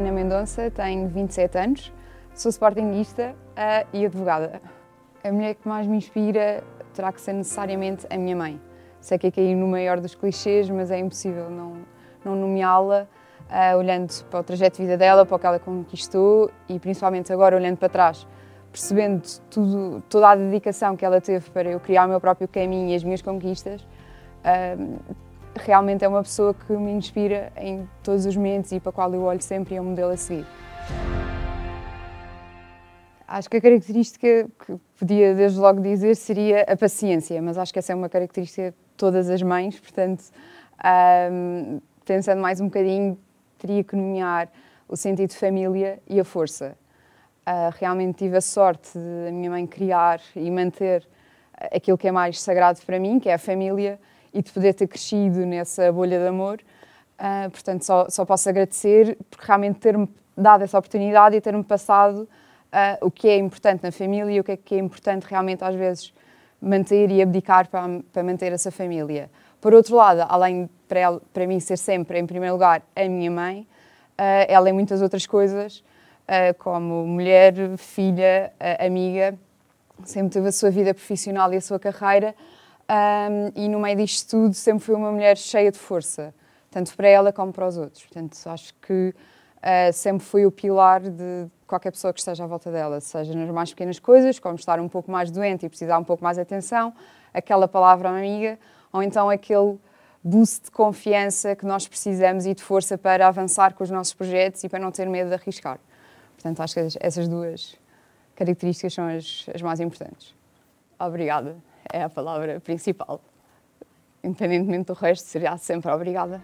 Mendonça, tenho 27 anos, sou sportinguista uh, e advogada. A mulher que mais me inspira terá que ser necessariamente a minha mãe. Sei que é cair no maior dos clichês, mas é impossível não, não nomeá-la, uh, olhando para o trajeto de vida dela, para o que ela conquistou e principalmente agora olhando para trás, percebendo tudo, toda a dedicação que ela teve para eu criar o meu próprio caminho e as minhas conquistas. Uh, realmente é uma pessoa que me inspira em todos os momentos e para a qual eu olho sempre e é um modelo a seguir. Acho que a característica que podia desde logo dizer seria a paciência, mas acho que essa é uma característica de todas as mães, portanto, pensando mais um bocadinho, teria que nomear o sentido de família e a força. Uh, realmente tive a sorte a minha mãe criar e manter aquilo que é mais sagrado para mim, que é a família, e de poder ter crescido nessa bolha de amor. Uh, portanto, só, só posso agradecer por realmente ter-me dado essa oportunidade e ter-me passado uh, o que é importante na família e o que é que é importante realmente às vezes manter e abdicar para, para manter essa família. Por outro lado, além para, ela, para mim ser sempre, em primeiro lugar, a minha mãe, uh, ela é muitas outras coisas, como mulher, filha, amiga, sempre teve a sua vida profissional e a sua carreira, um, e no meio disto tudo sempre foi uma mulher cheia de força, tanto para ela como para os outros. Portanto, acho que uh, sempre foi o pilar de qualquer pessoa que esteja à volta dela, seja nas mais pequenas coisas, como estar um pouco mais doente e precisar um pouco mais de atenção, aquela palavra amiga, ou então aquele boost de confiança que nós precisamos e de força para avançar com os nossos projetos e para não ter medo de arriscar. Portanto, acho que essas duas características são as, as mais importantes. Obrigada, é a palavra principal. Independentemente do resto, seria sempre obrigada.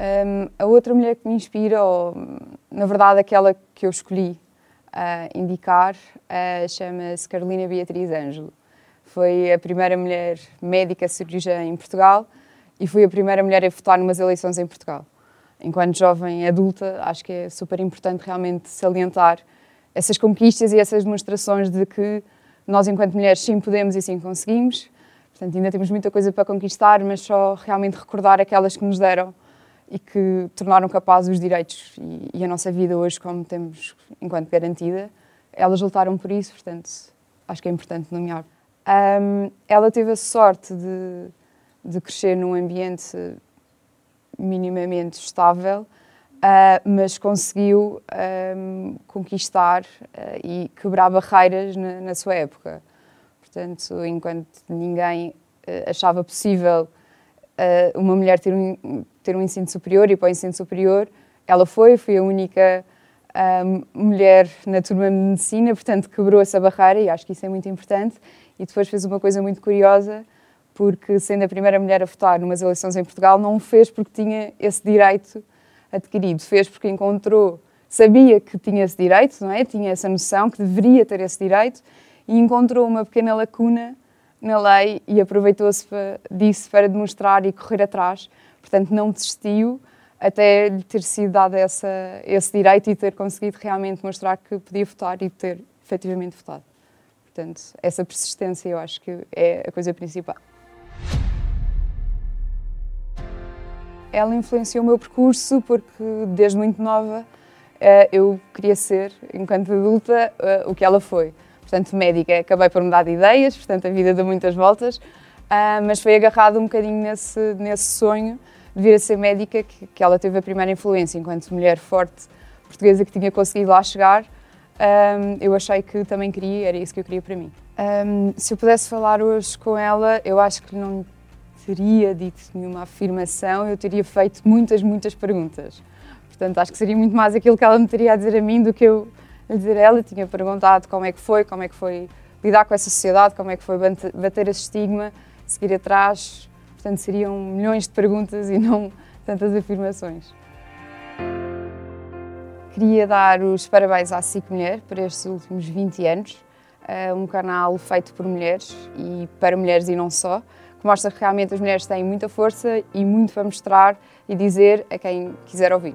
Um, a outra mulher que me inspira, ou na verdade aquela que eu escolhi uh, indicar, uh, chama-se Carolina Beatriz Ângelo. Foi a primeira mulher médica cirurgiã em Portugal e foi a primeira mulher a votar numas eleições em Portugal. Enquanto jovem adulta, acho que é super importante realmente salientar essas conquistas e essas demonstrações de que nós, enquanto mulheres, sim podemos e sim conseguimos. Portanto, ainda temos muita coisa para conquistar, mas só realmente recordar aquelas que nos deram e que tornaram capazes os direitos e, e, a nossa vida hoje como temos enquanto garantida. Elas lutaram por isso, portanto, acho que é importante nomear. Um, ela teve a sorte de, de crescer num ambiente minimamente estável, uh, mas conseguiu um, conquistar uh, e quebrar barreiras na, na, sua época. Portanto, enquanto ninguém uh, achava possível uma mulher ter um, ter um ensino superior e para o ensino superior. Ela foi, foi a única mulher na turma de medicina, portanto quebrou essa barreira e acho que isso é muito importante. E depois fez uma coisa muito curiosa, porque sendo a primeira mulher a votar numas eleições em Portugal, não o fez porque tinha esse direito adquirido, fez porque encontrou, sabia que tinha esse direito, não é? Tinha essa noção que deveria ter esse direito e encontrou uma pequena lacuna na lei e aproveitou-se disso para demonstrar e correr atrás Portanto, não desistiu até lhe ter sido dado essa, esse direito e ter conseguido realmente mostrar que podia votar e ter efetivamente votado. Portanto, essa persistência eu acho que é a coisa principal. Ela influenciou o meu percurso porque, desde muito nova, eh, eu queria ser, enquanto adulta, eh, o que ela foi. Portanto, médica, acabei por mudar de ideias, portanto, a vida deu muitas voltas, ah, mas foi agarrado um bocadinho nesse, nesse sonho de vir a ser médica que, que ela teve a primeira influência enquanto mulher forte portuguesa que tinha conseguido lá chegar. Um, eu achei que também queria, era isso que eu queria para mim. Um, se eu pudesse falar hoje com ela, eu acho que não teria dito nenhuma afirmação, eu teria feito muitas, muitas perguntas. Portanto, acho que seria muito mais aquilo que ela me teria a dizer a mim do que eu a dizer a ela. Tinha perguntado como é que foi, como é que foi lidar com essa sociedade, como é que foi bater esse estigma, seguir atrás. Portanto, seriam milhões de perguntas e não tantas afirmações. Queria dar os parabéns à SIC Mulher por estes últimos 20 anos. É um canal feito por mulheres e para mulheres e não só, mostra que realmente as mulheres têm muita força e muito para mostrar e dizer a quem quiser ouvir.